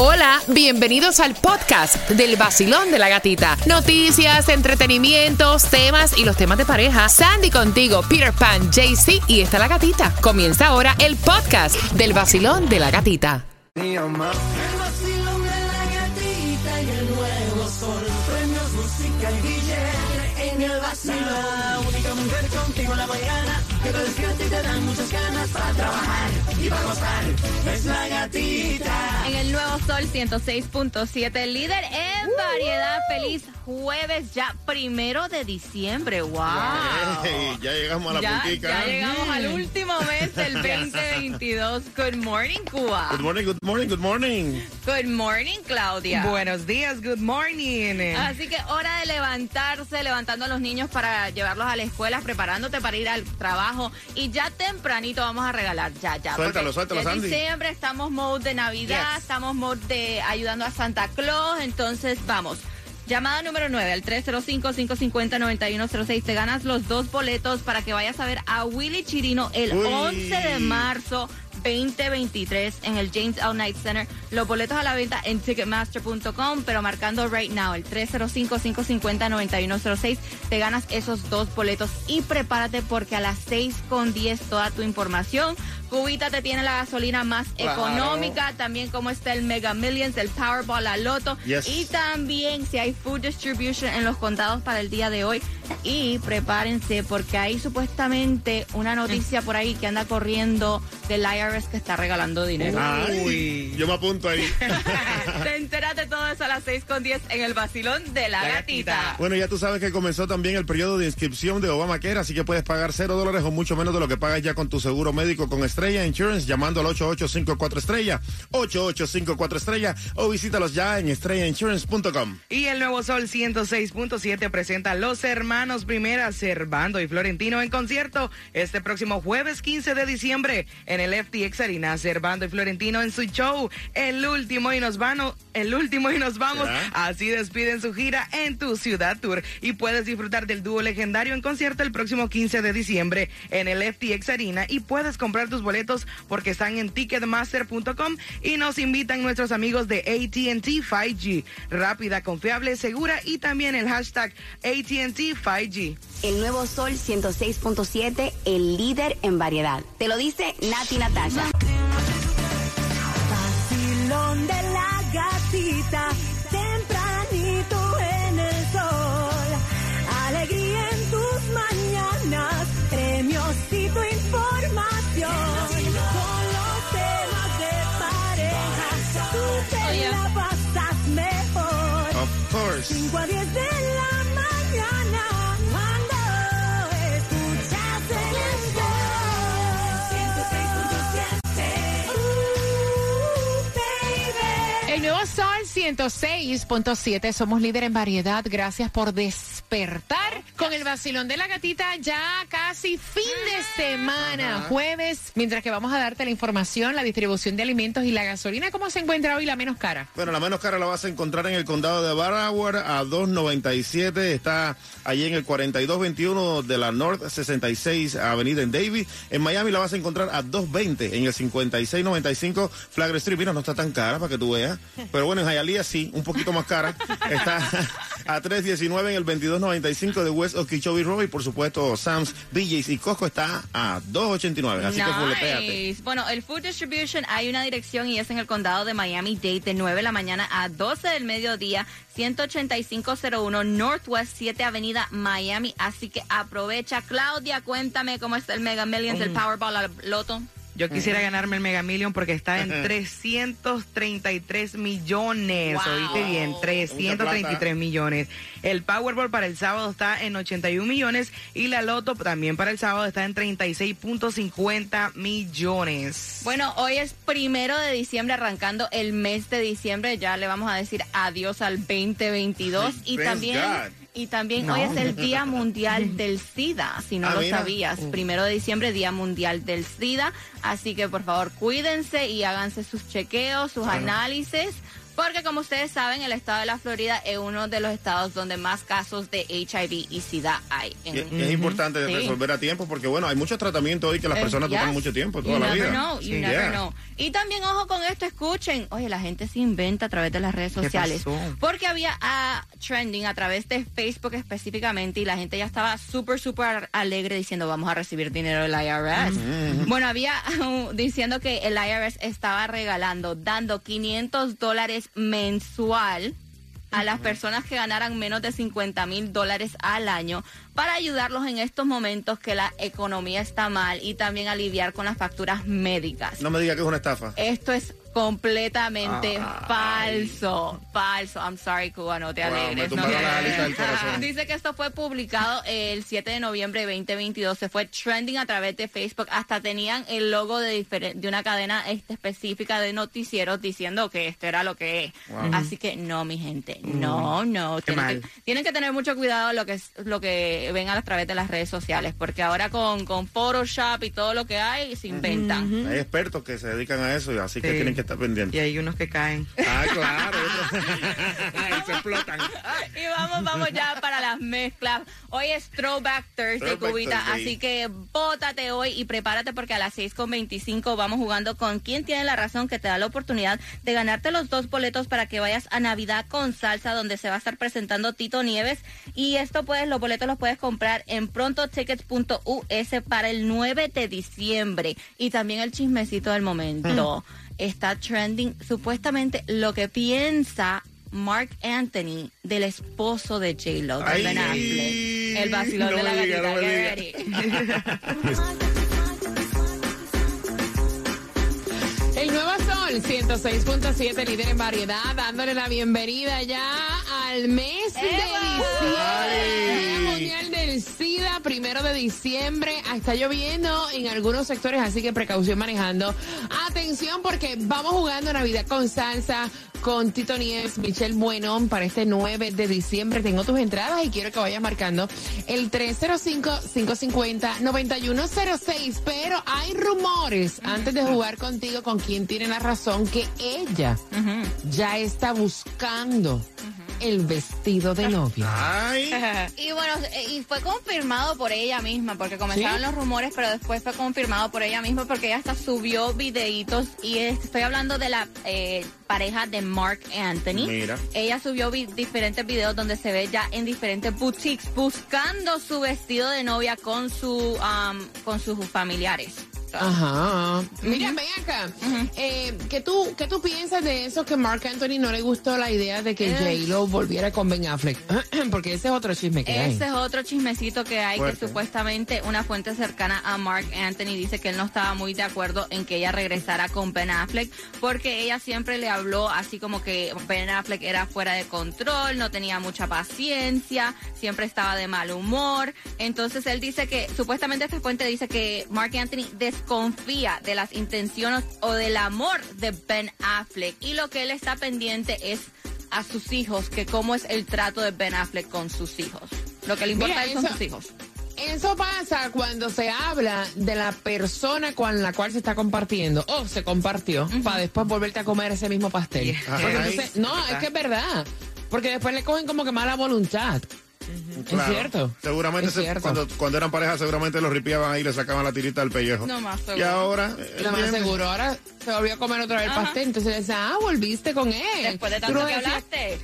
Hola, bienvenidos al podcast del vacilón de la gatita. Noticias, entretenimientos, temas y los temas de pareja. Sandy contigo, Peter Pan, JC y está la gatita. Comienza ahora el podcast del vacilón de la gatita. Única mujer contigo la mañana y para. Es la gatita. En el Sol 106.7, líder en variedad. Feliz jueves, ya primero de diciembre. ¡Wow! Ey, ya llegamos a la Ya, puntica. ya llegamos al último mes del 2022. Good morning, Cuba. Good morning, good morning, good morning. Good morning, Claudia. Buenos días, good morning. Así que hora de levantarse, levantando a los niños para llevarlos a la escuela, preparándote para ir al trabajo. Y ya tempranito vamos a regalar, ya, ya. Suéltalo, suéltalo, en Sandy. diciembre estamos mode de Navidad, Yes. estamos mode de ayudando a Santa Claus. Entonces, vamos. Llamada número 9 al 305-550-9106. Te ganas los dos boletos para que vayas a ver a Willy Chirino el Uy. 11 de marzo. 2023 en el James L. Knight Center. Los boletos a la venta en ticketmaster.com, pero marcando right now el 305-550-9106 te ganas esos dos boletos y prepárate porque a las 6 con 10 toda tu información. Cubita te tiene la gasolina más Claro. económica, también como está el Mega Millions, el Powerball, la Loto Yes. y también si hay food distribution en los condados para el día de hoy. Y prepárense porque hay supuestamente una noticia por ahí que anda corriendo del IRS que está regalando dinero. Ay, yo me apunto ahí. Te enteras de todo eso a las 6 con 10 en el vacilón de la, La gatita. gatita. Bueno, ya tú sabes que comenzó también el periodo de inscripción de Obamacare, así que puedes pagar cero dólares o mucho menos de lo que pagas ya con tu seguro médico con Estrella Insurance, llamando al 8854 Estrella, 8854 Estrella, o visítalos ya en estrellainsurance.com. Y el nuevo Sol 106.7 presenta a los hermanos Primera, Servando y Florentino en concierto este próximo jueves 15 de diciembre en el FTX Arena. Servando y Florentino en su show, el último y nos vamos, el último y nos vamos. Así despiden su gira en tu ciudad tour y puedes disfrutar del dúo legendario en concierto el próximo 15 de diciembre en el FTX Arena y puedes comprar tus boletos porque están en ticketmaster.com y nos invitan nuestros amigos de AT&T 5G. Rápida, confiable, segura y también el hashtag AT&T 5G. El nuevo Sol 106.7, el líder en variedad. Te lo dice Nati Natasha. Vacilón de la gatita. Tempranito en el sol. Alegría en tus mañanas. Premios y tu información. Con los temas de pareja. Tú te la pasas mejor. Of course. 5 a 10 de 106.7, somos líder en variedad. Gracias por despertar con el vacilón de la gatita. Ya casi fin de semana, jueves. Mientras que vamos a darte la información, la distribución de alimentos y la gasolina. ¿Cómo se encuentra hoy la menos cara? Bueno, la menos cara la vas a encontrar en el condado de Broward a 2.97. Está allí en el 4221 de la North 66 Avenida en Davis. En Miami la vas a encontrar a 2.20 en el 5695 Flagler Street. Mira, no está tan cara para que tú veas. Pero bueno, en Hialeah sí, un poquito más cara. Está a 3.19 en el 2295 de West Okeechobee Road. Y por supuesto, Sam's, BJ's y Costco está a 2.89. Así que fulepéate. Nice. Bueno, el Food Distribution hay una dirección y es en el condado de Miami-Dade de 9 de la mañana a 12 del mediodía, 18501 Northwest 7 Avenida Miami. Así que aprovecha. Claudia, cuéntame cómo está el Mega Millions, el Powerball, la Loto. Yo quisiera ganarme el Mega Million porque está en 333 millones. Wow. Oíste bien, 333 millones. El Powerball para el sábado está en 81 millones y la Loto también para el sábado está en 36.50 millones. Bueno, hoy es primero de diciembre, arrancando el mes de diciembre. Ya le vamos a decir adiós al 2022. y Thanks también, God. Y también hoy es el Día Mundial del SIDA, si no Ah, lo mira. sabías. Primero de diciembre, Día Mundial del SIDA. Así que por favor, cuídense y háganse sus chequeos, sus análisis. Porque como ustedes saben, el estado de la Florida es uno de los estados donde más casos de HIV y SIDA hay. En- Y, y es importante Sí. resolver a tiempo porque, bueno, hay muchos tratamientos hoy que las Eh, personas yes. toman mucho tiempo, toda You la never vida. know, you Sí, never yeah. know. Y también, ojo con esto, escuchen. Oye, la gente se inventa a través de las redes ¿Qué sociales. Porque había ah, trending a través de Facebook específicamente y la gente ya estaba súper, súper alegre diciendo vamos a recibir dinero del IRS. Bueno, había uh, diciendo que el IRS estaba regalando, dando 500 dólares mensual a las personas que ganaran menos de 50 mil dólares al año para ayudarlos en estos momentos que la economía está mal y también aliviar con las facturas médicas. No me diga que es una estafa. Esto es completamente falso, falso. I'm sorry, Cuba, no te Wow, alegres. no te. Dice que esto fue publicado el 7 de noviembre de 2022. Se fue trending a través de Facebook. Hasta tenían el logo de, de una cadena este, específica de noticieros diciendo que esto era lo que es. Así que no, mi gente. No, no. Tienen que, tienen que tener mucho cuidado lo que es, lo que ven a través de las redes sociales. Porque ahora con, con Photoshop y todo lo que hay, se inventan. Hay expertos que se dedican a eso y así que tienen que estar pendientes. Y hay unos que caen. Ah, claro. y se explotan. Y vamos, vamos ya para las mezclas. Hoy es Throwback Thursday, Throwback Cubita. Thursday. Así que bótate hoy y prepárate porque a las 6.25 vamos jugando con quién tiene la razón que te da la oportunidad de ganarte los dos boletos para que vayas a Navidad con salsa donde se va a estar presentando Tito Nieves. Y esto puedes, los boletos los puedes comprar en prontotickets.us para el 9 de diciembre. Y también el chismecito del momento. Está trending supuestamente lo que piensa Mark Anthony del esposo de J-Lo, de Ay, Ben Affleck. El vacilón no de la diga, gatita. no. El Nuevo Sol 106.7, líder en variedad, dándole la bienvenida ya al mes de diciembre. Día Mundial del SIDA, primero de diciembre. Ah, Está lloviendo en algunos sectores, así que precaución manejando. Atención porque vamos jugando Navidad con salsa con Tito Nieves, Michelle Buenón para este 9 de diciembre. Tengo tus entradas y quiero que vayas marcando el 305-550-9106. Pero hay rumores, antes de jugar contigo, con quien tiene la razón, que ella ya está buscando el vestido de novia. Ay. Y bueno, eh, y fue confirmado por ella misma, porque comenzaron ¿Sí? los rumores, pero después fue confirmado por ella misma, porque ella hasta subió videitos, y es- estoy hablando de la eh, pareja de Mark Anthony. Mira. Ella subió vi- diferentes videos donde se ve ya en diferentes boutiques buscando su vestido de novia con su um, con sus familiares. Ajá. Mira, ven acá. Eh, ¿qué, tú, ¿Qué tú piensas de eso que Mark Anthony no le gustó la idea de que Eh. J-Lo volviera con Ben Affleck? Porque ese es otro chisme que hay. Ese es otro chismecito que hay, Fuerte. que supuestamente una fuente cercana a Mark Anthony dice que él no estaba muy de acuerdo en que ella regresara con Ben Affleck, porque ella siempre le habló así como que Ben Affleck era fuera de control, no tenía mucha paciencia, siempre estaba de mal humor. Entonces él dice que, supuestamente esta fuente dice que Mark Anthony desconfía de las intenciones o del amor de Ben Affleck y lo que él está pendiente es a sus hijos, que cómo es el trato de Ben Affleck con sus hijos. Lo que le importa Mira, a él son eso- sus hijos. Eso pasa cuando se habla de la persona con la cual se está compartiendo o se compartió para después volverte a comer ese mismo pastel. Entonces- no, es que es verdad. Porque después le cogen como que mala voluntad. Claro. Es cierto. Seguramente Es se- cierto. Cuando, cuando eran pareja seguramente los ripiaban ahí y le sacaban la tirita del pellejo. No más seguro. Y ahora, eh, Lo más seguro, ahora se volvió a comer otra vez el pastel. Entonces le decía, ah, volviste con él. Después de tanto no que decías- hablaste.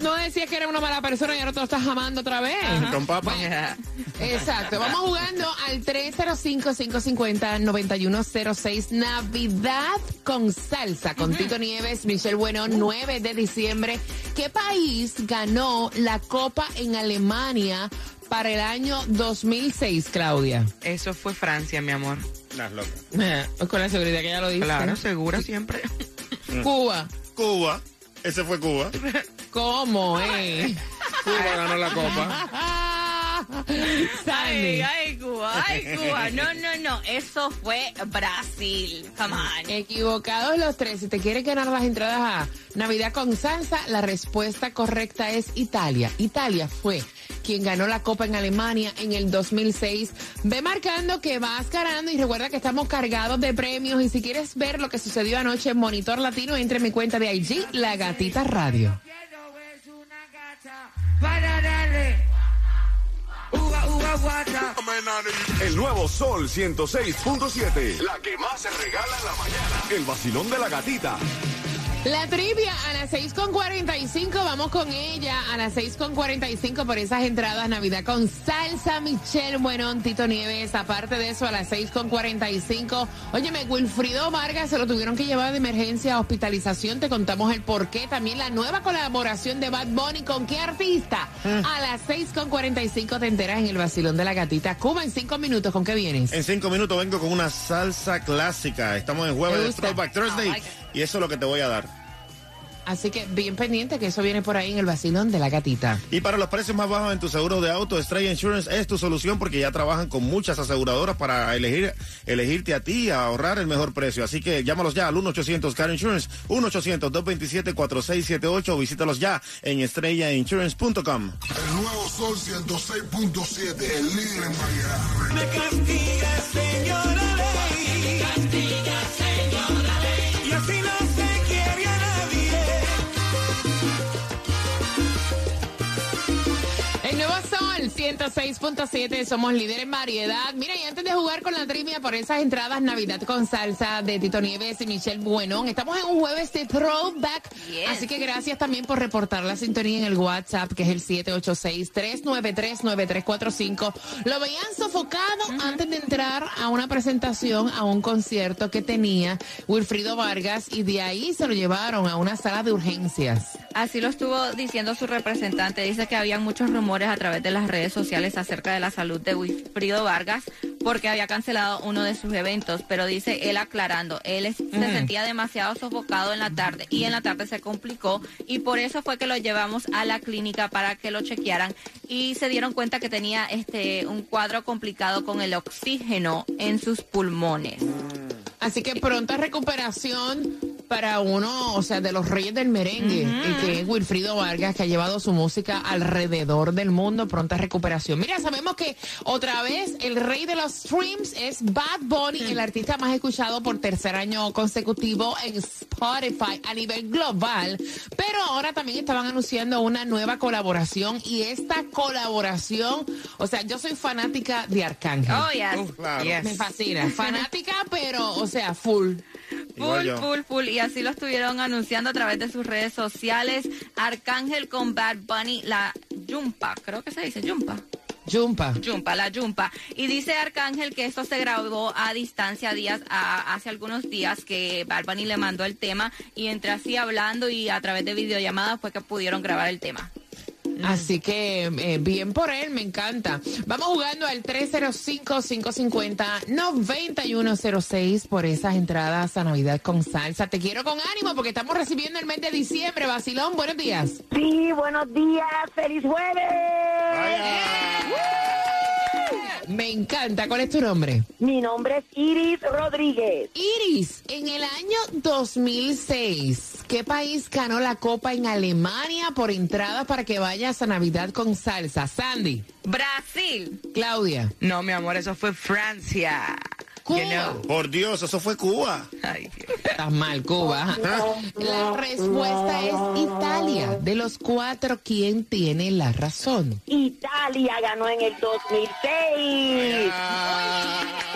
No decías que era una mala persona y ahora te lo estás amando otra vez. Con papa. Exacto. Vamos jugando al 305-550-9106. Navidad con salsa. Con Tito Nieves, Michelle Bueno, 9 de diciembre. ¿Qué país ganó la Copa en Alemania para el año 2006, Claudia? Eso fue Francia, mi amor. Las locas. Eh, Con la seguridad que ya lo dice. Claro, segura siempre. Cuba. Cuba. Ese fue Cuba. ¿Cómo, eh? Cuba ganó la copa. Ay, ay, Cuba. Cuba, ay, Cuba. No, no, no. Eso fue Brasil. Come on. Equivocados los tres. Si te quieres ganar las entradas a Navidad con salsa, la respuesta correcta es Italia. Italia fue quien ganó la Copa en Alemania en el 2006. Ve marcando que vas ganando y recuerda que estamos cargados de premios. Y si quieres ver lo que sucedió anoche en Monitor Latino, entre en mi cuenta de IG, La Gatita Radio. El nuevo Sol 106.7. La que más se regala en la mañana. El vacilón de la gatita. La trivia a las 6.45, vamos con ella a las 6.45 por esas entradas Navidad con salsa Michelle Buenón, Tito Nieves. Aparte de eso, a las 6.45, óyeme, Wilfrido Vargas se lo tuvieron que llevar de emergencia a hospitalización. Te contamos el por qué. También la nueva colaboración de Bad Bunny con qué artista. A las 6.45 te enteras en el vacilón de la gatita. Cuba, en 5 minutos, ¿con qué vienes? En cinco minutos vengo con una salsa clásica. Estamos en jueves de. Throwback Thursday like y eso es lo que te voy a dar. Así que bien pendiente que eso viene por ahí en el vacilón de la gatita. Y para los precios más bajos en tu seguro de auto, Estrella Insurance es tu solución porque ya trabajan con muchas aseguradoras para elegir elegirte a ti a ahorrar el mejor precio. Así que llámalos ya al 1-800 Car Insurance, 1-800-227-4678 o visítalos ya en estrellainsurance.com. El nuevo Sol 106.7, el líder en variedad. Me castiga, señora 106.7, somos líder en variedad. Mira, y antes de jugar con la trivia por esas entradas Navidad con salsa de Tito Nieves y Michelle Buenón, estamos en un jueves de throwback. Yes. Así que gracias también por reportar la sintonía en el WhatsApp, que es el 786-393-9345. Lo veían sofocado antes de entrar a una presentación, a un concierto que tenía Wilfrido Vargas, y de ahí se lo llevaron a una sala de urgencias. Así lo estuvo diciendo su representante. Dice que habían muchos rumores a través de las redes sociales acerca de la salud de Wilfrido Vargas porque había cancelado uno de sus eventos. Pero dice él aclarando, él es- se sentía demasiado sofocado en la tarde y en la tarde se complicó y por eso fue que lo llevamos a la clínica para que lo chequearan y se dieron cuenta que tenía este un cuadro complicado con el oxígeno en sus pulmones. Así que pronta recuperación para uno, o sea, de los reyes del merengue, y que es Wilfrido Vargas, que ha llevado su música alrededor del mundo. Pronta recuperación. Mira, sabemos que otra vez el rey de los streams es Bad Bunny, el artista más escuchado por tercer año consecutivo en Spotify a nivel global. Pero ahora también estaban anunciando una nueva colaboración y esta colaboración, o sea, yo soy fanática de Arcángel. Oh, yes. Claro. Yes. Me fascina. Fanática, pero, o sea, full. Full, full, full. Y así lo estuvieron anunciando a través de sus redes sociales. Arcángel con Bad Bunny, la Jumpa, creo que se dice Jumpa. Jumpa. Jumpa, la Jumpa. Y dice Arcángel que esto se grabó a distancia días, a- hace algunos días que Bad Bunny le mandó el tema y entre así hablando y a través de videollamadas fue que pudieron grabar el tema. Así que eh, bien por él, me encanta. Vamos jugando al 305-550-9106 por esas entradas a Navidad con salsa. Te quiero con ánimo porque estamos recibiendo el mes de diciembre. Basilón, buenos días. Sí, buenos días, feliz jueves. Me encanta. ¿Cuál es tu nombre? Mi nombre es Iris Rodríguez. Iris, en el año 2006, ¿qué país ganó la copa en Alemania por entradas para que vayas a Navidad con salsa? Sandy, Brasil. Claudia, No, mi amor, eso fue Francia. Cuba. You know. Por Dios, eso fue Cuba. Ay, Dios. Estás mal, Cuba. ajá. La respuesta es Italia. De los cuatro, ¿quién tiene la razón? Italia ganó en el 2006. Tuya ya.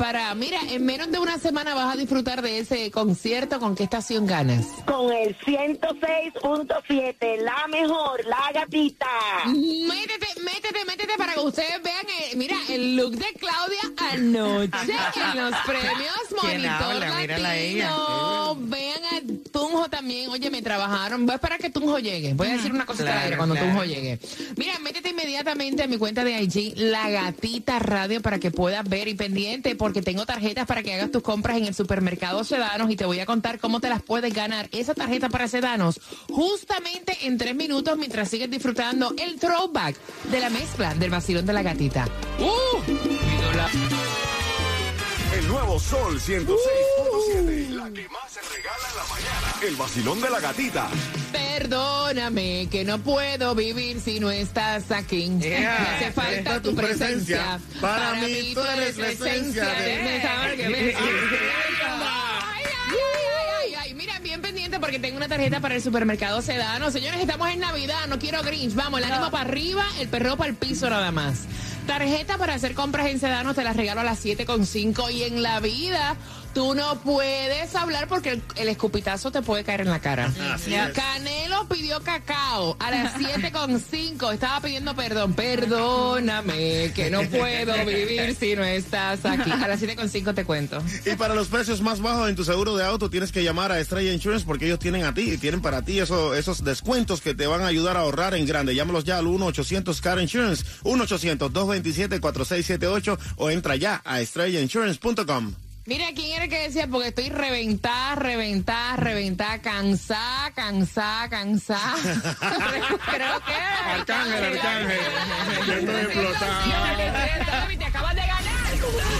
Para, mira, en menos de una semana vas a disfrutar de ese concierto. ¿Con qué estación ganas? Con el 106.7, la mejor, la gatita. Métete, métete, métete para que ustedes vean, eh, mira, el look de Claudia anoche en los premios ¿Quién Monitor. Latino. Vean a Tunjo también. oye, me trabajaron. Voy a esperar que Tunjo llegue. Voy a decir una cosita al Claro, aire cuando claro. Tunjo llegue. Mira, métete inmediatamente a mi cuenta de IG, La Gatita Radio, para que puedas ver y pendiente, porque tengo tarjetas para que hagas tus compras en el supermercado Sedanos y te voy a contar cómo te las puedes ganar. Esa tarjeta para Sedanos, justamente en tres minutos, mientras sigues disfrutando el throwback de la mezcla del vacilón de la gatita. ¡Uh! Nuevo Sol 106.7. La que más se regala en la mañana. El vacilón de la gatita. Perdóname que no puedo vivir si no estás aquí. Yeah. Me hace falta tu presencia. presencia. Para mí tú eres la esencia de- de saber que me- Ay, ay, ay, ay, ay. Mira, bien pendiente porque tengo una tarjeta para el supermercado Sedano. Señores, estamos en Navidad, no quiero Grinch. Vamos, el ánimo para arriba, el perro para el piso nada más. Tarjeta para hacer compras en Sedano te la regalo a las 7.5 y en la vida tú no puedes hablar porque el, el escupitazo te puede caer en la cara. Así Ya, es. Canelo pidió cacao a las 7.5. Estaba pidiendo perdón. Perdóname que no puedo vivir si no estás aquí. A las 7.5 te cuento. Y para los precios más bajos en tu seguro de auto tienes que llamar a Estrella Insurance porque ellos tienen a ti y tienen para ti eso- esos descuentos que te van a ayudar a ahorrar en grande. Llámalos ya al 1-800-CAR Insurance, 1-800-227-4678 o entra ya a estrellainsurance.com. Mira, ¿quién era el que decía? Porque estoy reventada, reventada, reventada, cansada, cansada, cansada. Creo que... Arcángel, Arcángel. Yo estoy explotado. Y te acabas de ganar.